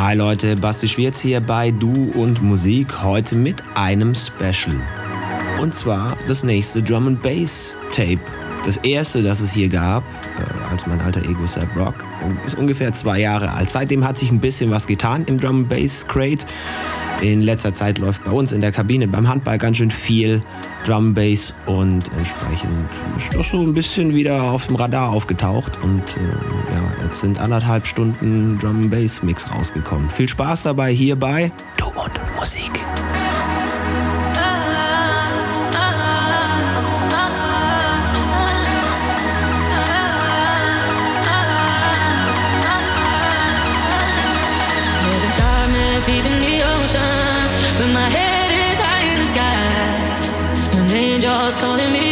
Hi Leute, Basti Schwierz hier bei Du und Musik, heute mit einem Special. Und zwar das nächste Drum and Bass Tape. Das erste, das es hier gab, äh, als mein alter Ego Sap Rock, ist ungefähr zwei Jahre alt. Seitdem hat sich ein bisschen was getan im Drum Bass Crate. In letzter Zeit läuft bei uns in der Kabine beim Handball ganz schön viel Drum Bass und entsprechend ist das so ein bisschen wieder auf dem Radar aufgetaucht und äh, ja, jetzt sind anderthalb Stunden Drum Bass Mix rausgekommen. Viel Spaß dabei hierbei Du und Musik. Calling me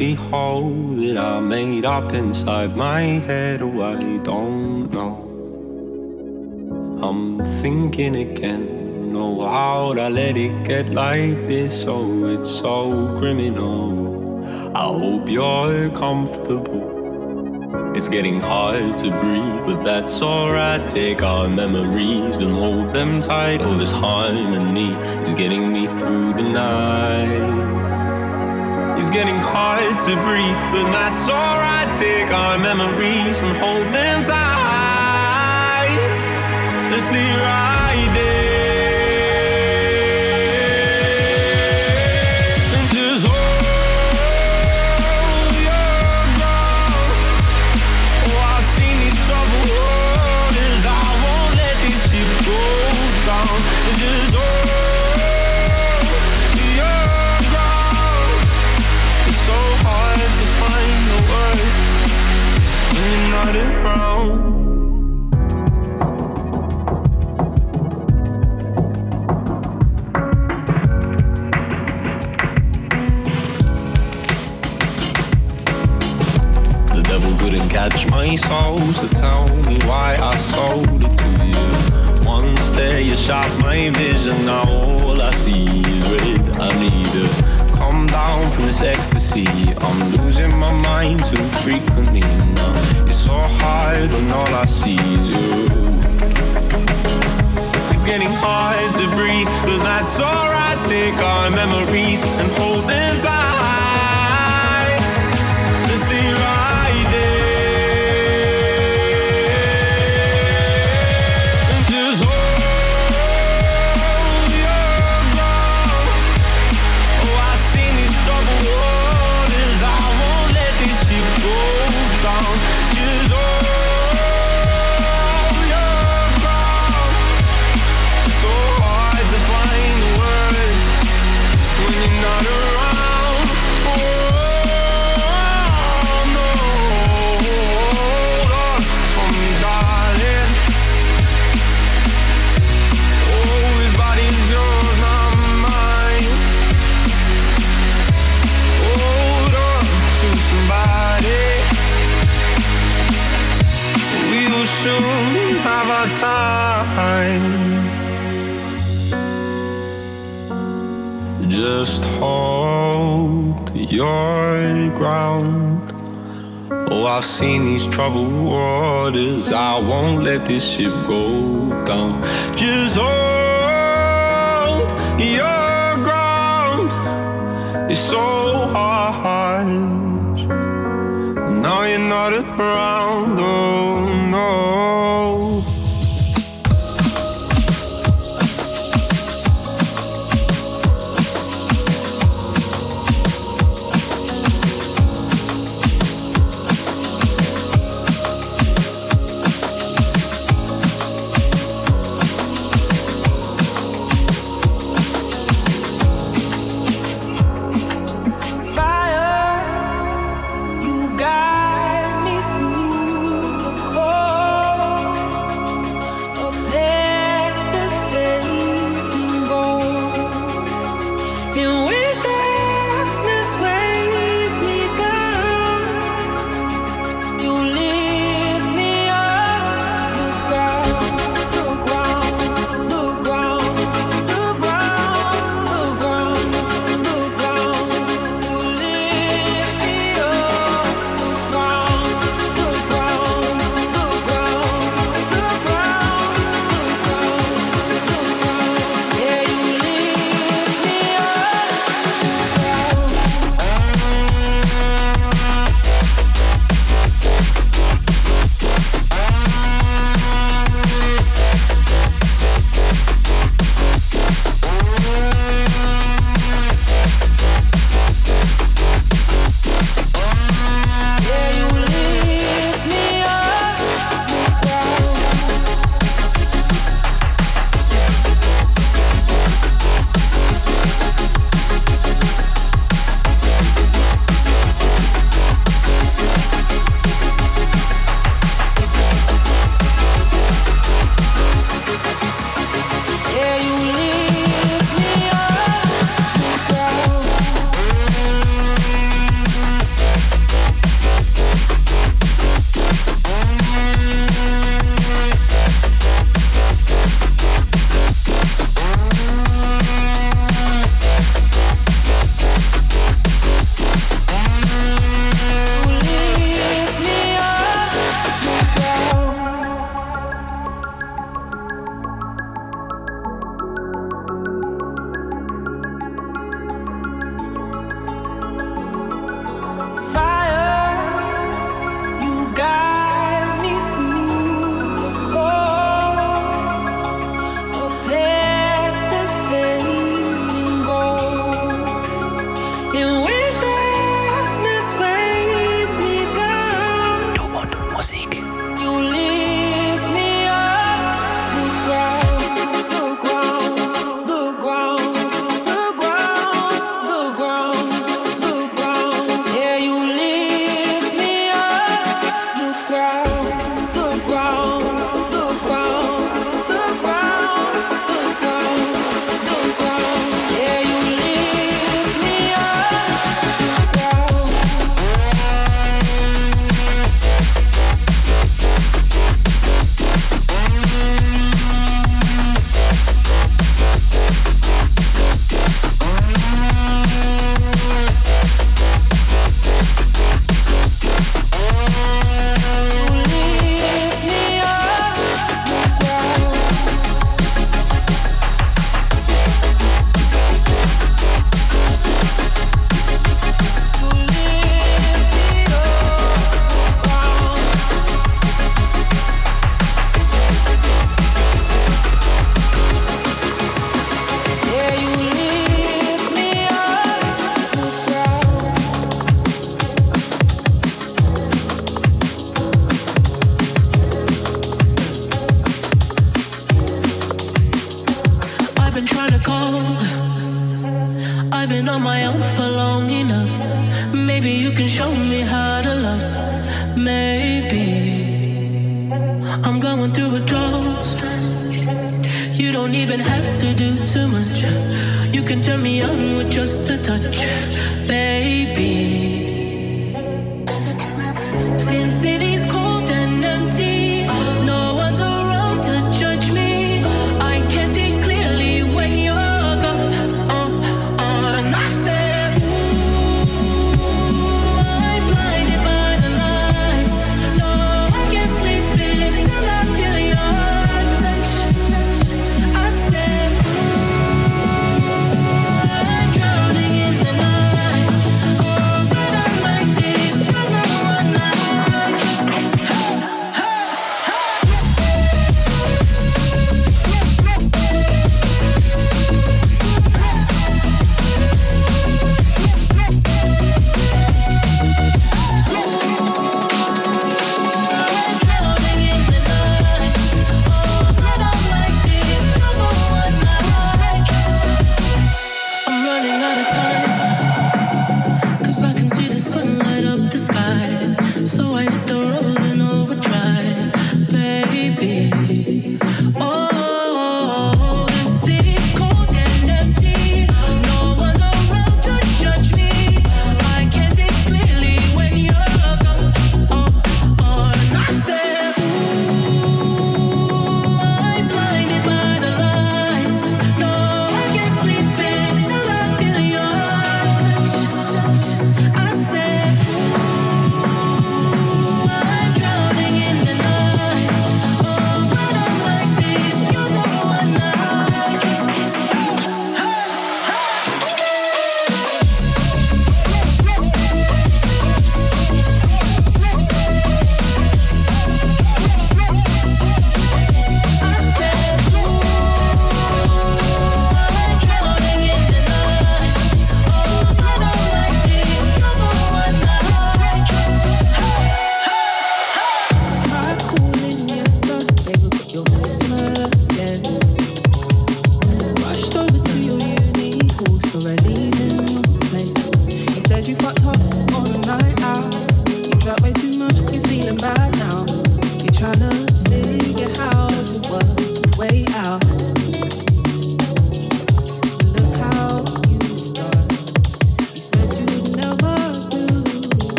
empty hole that I made up inside my head. Oh, I don't know. I'm thinking again. Oh, how'd I let it get like this? Oh, it's so criminal. I hope you're comfortable. It's getting hard to breathe, but that's alright. Take our memories and hold them tight. All this harmony is getting me through the night. It's getting hard to breathe, but that's alright. Take our memories and hold them tight. Let's stay right there.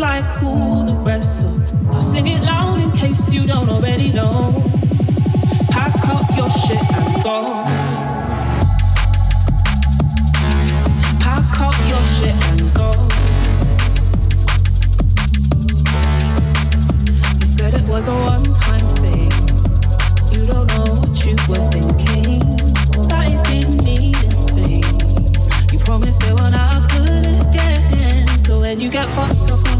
like who the rest are. I'll sing it loud in case you don't already know. Pack up your shit and go. Pack up your shit and go. You said it was a one time thing. You don't know what you were thinking. That it didn't mean a thing. You promised it when I could again. So when you get fucked up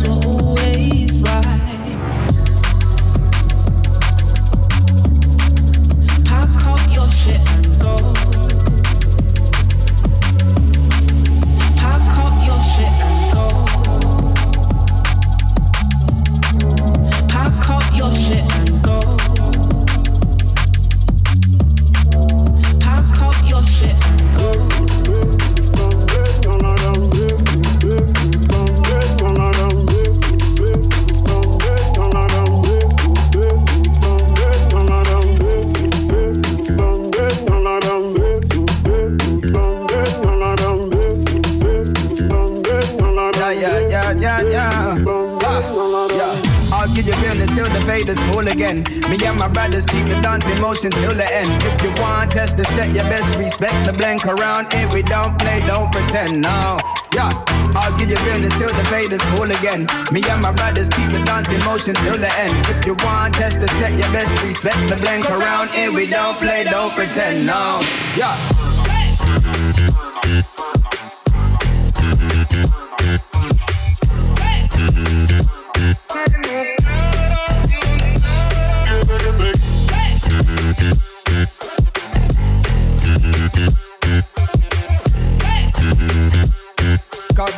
Around, it, we don't play, don't pretend now. Yeah, I'll give you grin till still the fade is full again. Me and my brothers keep the dancing motion till the end. If you want, test the set your best, respect the blend. Around, it, we don't play, don't pretend now. Yeah.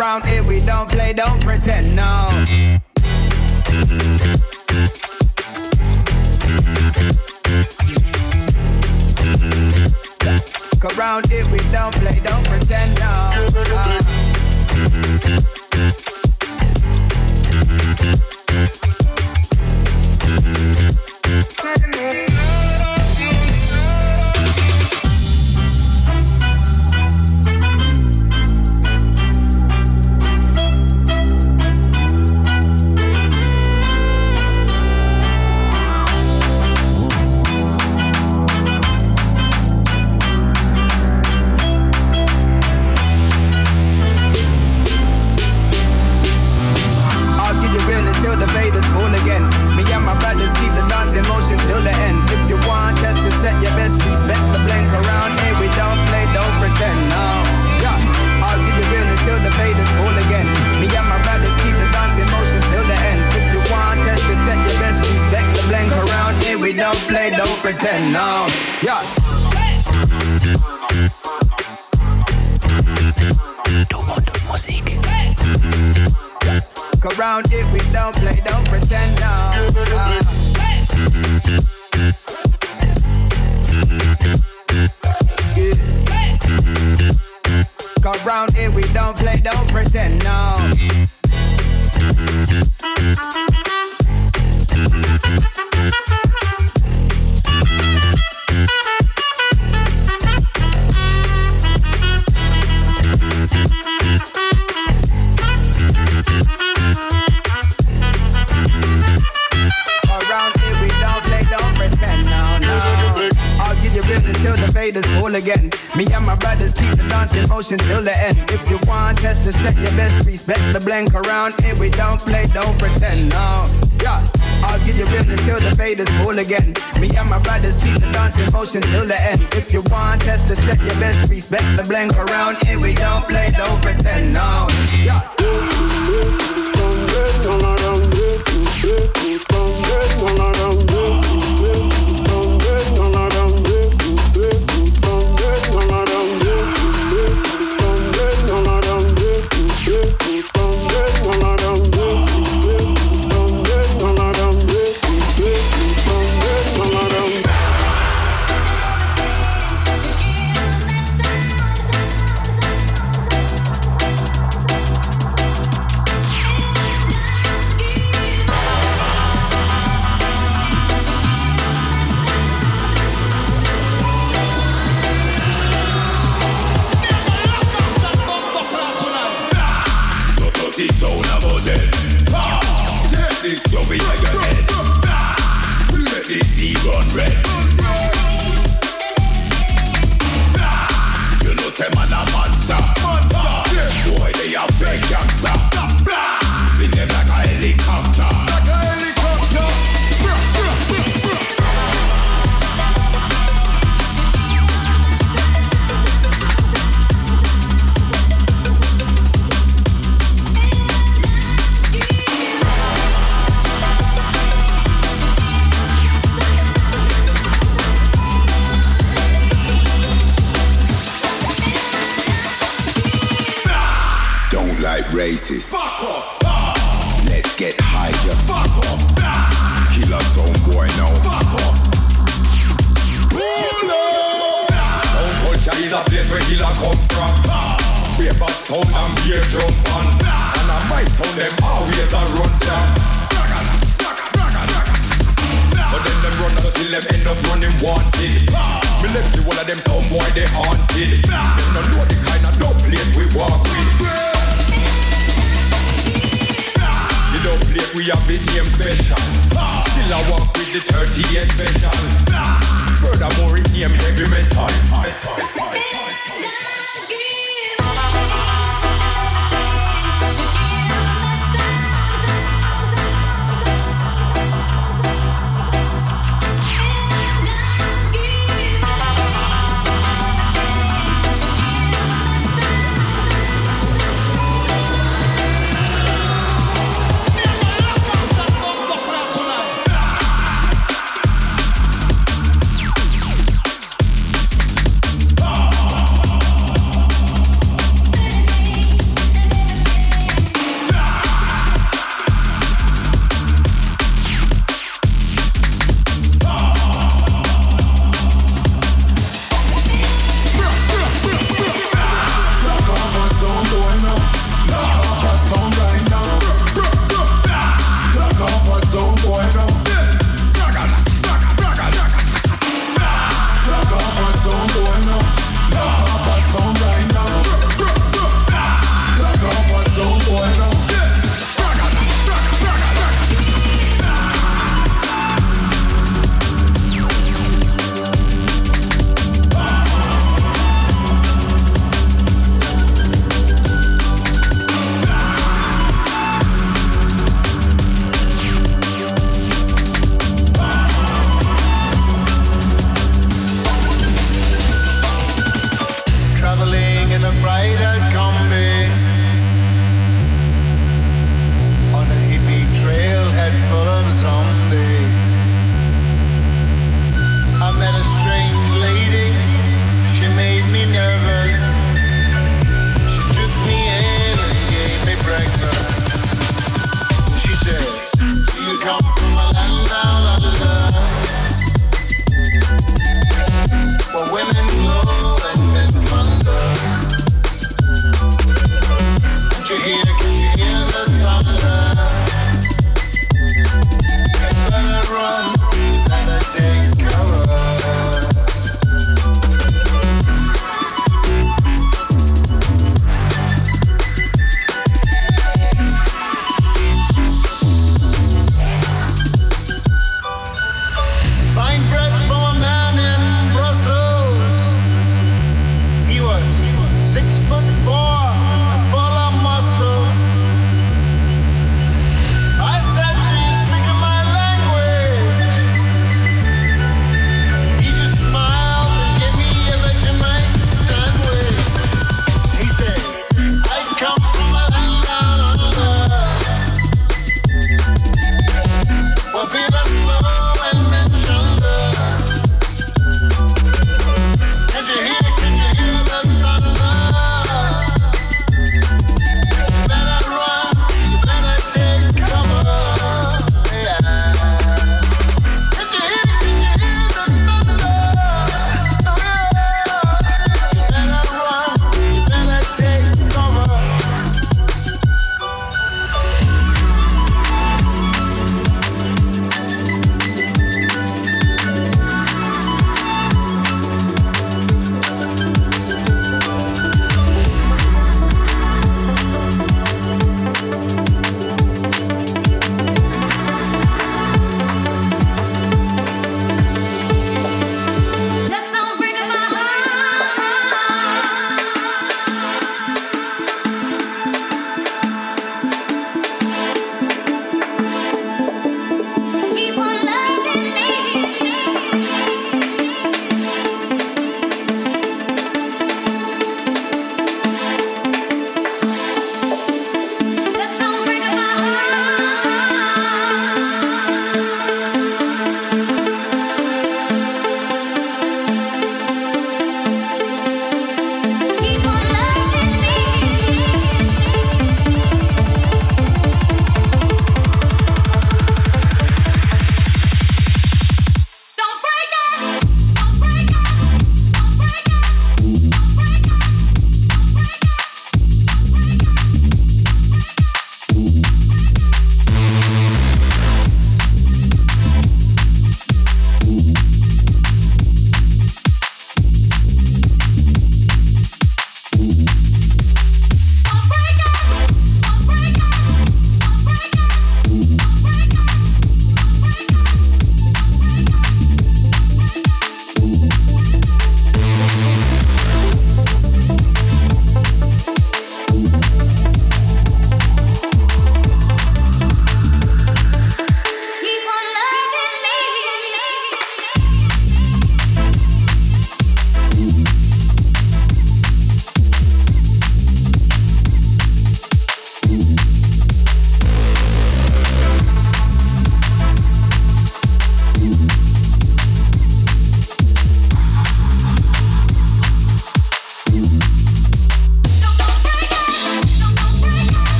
round here we don't play, don't pretend, no. Look around here we don't play, don't pretend, no. Uh.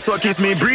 That's what keeps me breathing.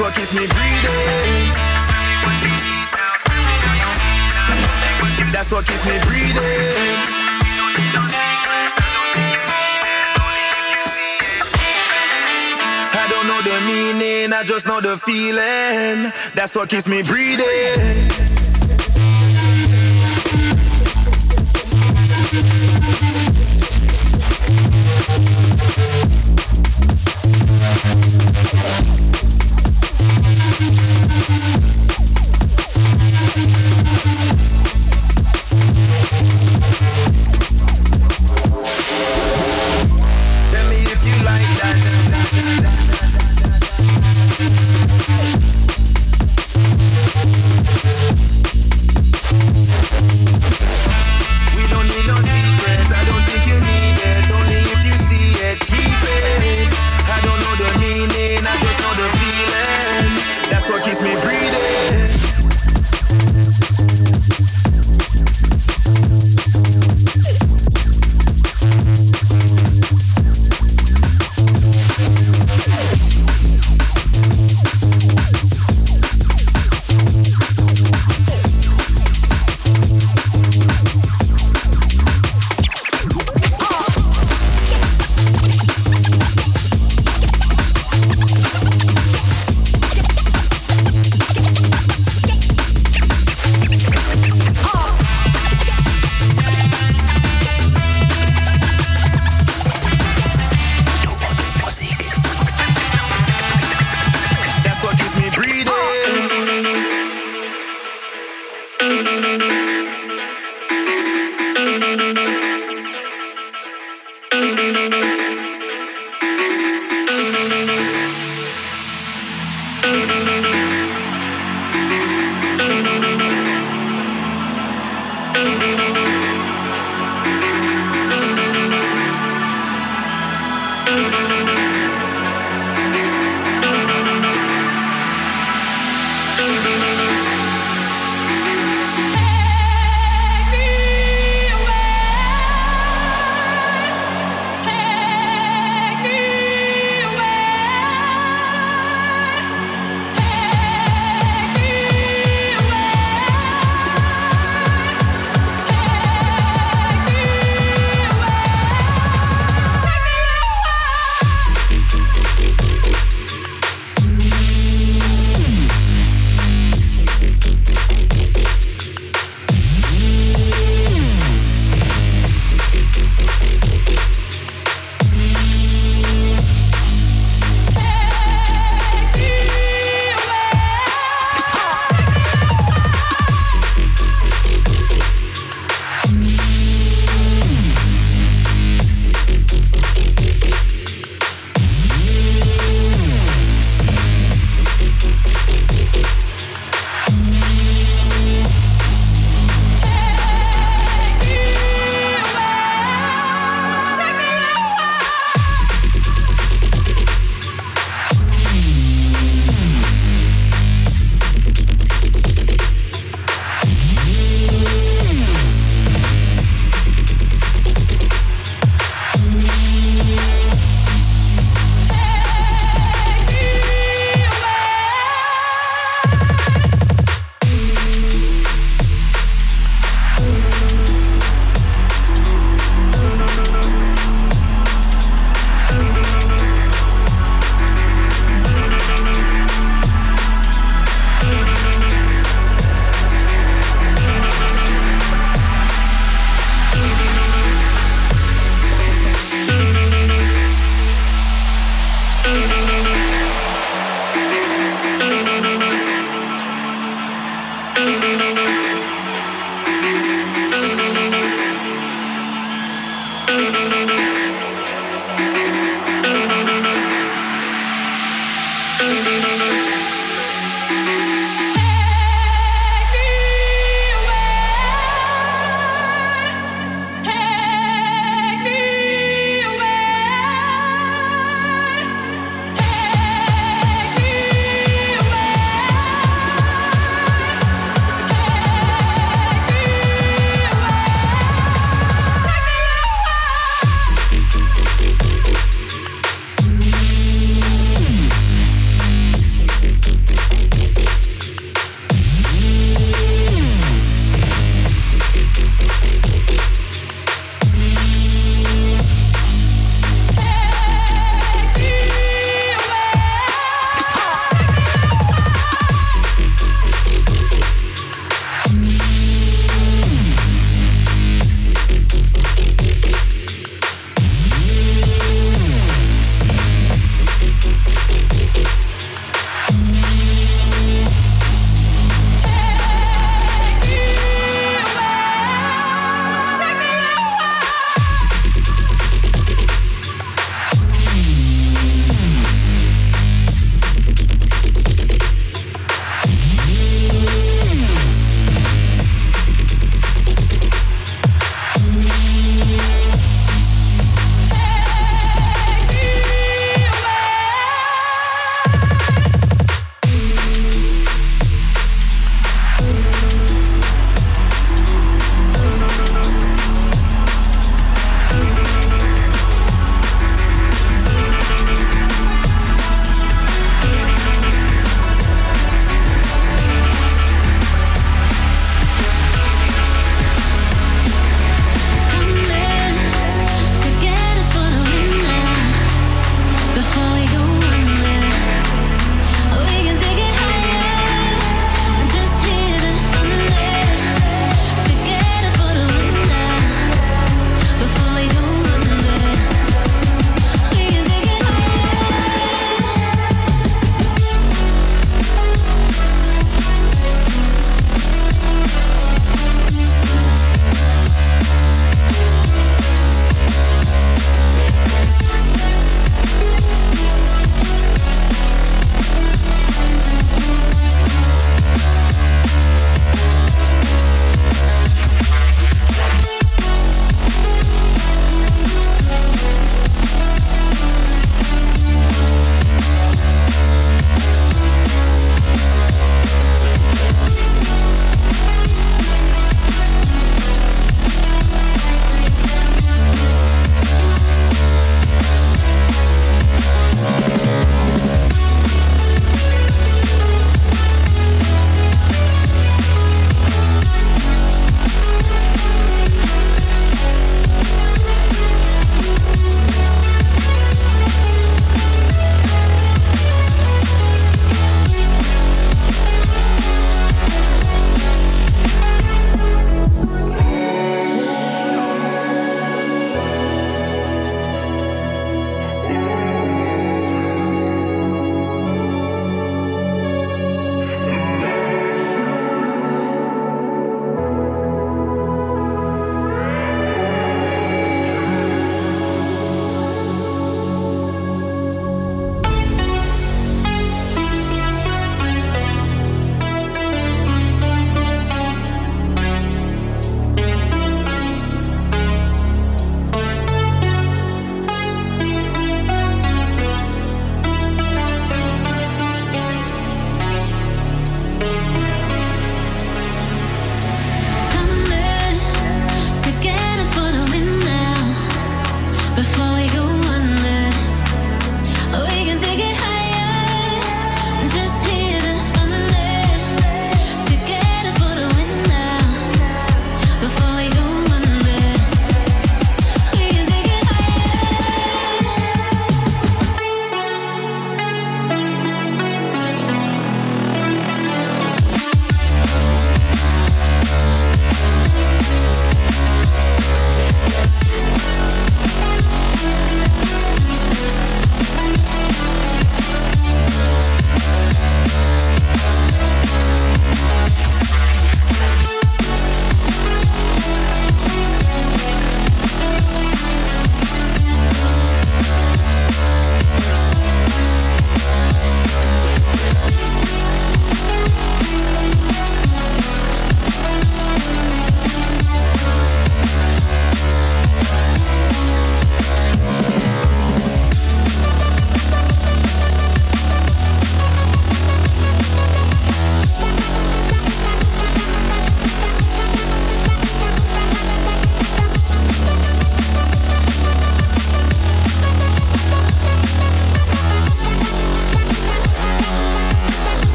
What keeps me breathing. That's what keeps me breathing. I don't know the meaning, I just know the feeling. That's what keeps me breathing.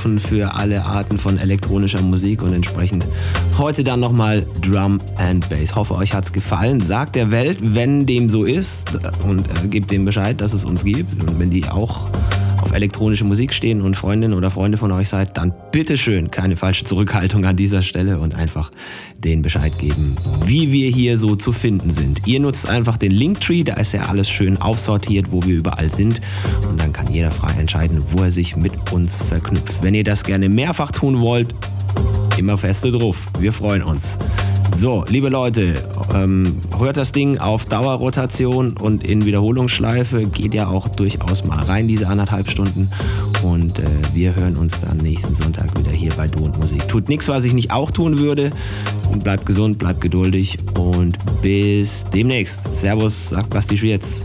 Offen für alle Arten von elektronischer Musik und entsprechend heute dann nochmal Drum and Bass. Hoffe, euch hat's gefallen. Sagt der Welt, wenn dem so ist und äh, gebt dem Bescheid, dass es uns gibt. Und wenn die auch auf elektronische Musik stehen und Freundinnen oder Freunde von euch seid, dann bitteschön keine falsche Zurückhaltung an dieser Stelle und einfach den Bescheid geben, wie wir hier so zu finden sind. Ihr nutzt einfach den Linktree, da ist ja alles schön aufsortiert, wo wir überall sind jeder frei entscheiden, wo er sich mit uns verknüpft. Wenn ihr das gerne mehrfach tun wollt, immer feste drauf. Wir freuen uns. So, liebe Leute, ähm, hört das Ding auf Dauerrotation und in Wiederholungsschleife. Geht ja auch durchaus mal rein, diese anderthalb Stunden. Und äh, wir hören uns dann nächsten Sonntag wieder hier bei Du und Musik. Tut nichts, was ich nicht auch tun würde. Bleibt gesund, bleibt geduldig und bis demnächst. Servus, sagt Basti Schwierz.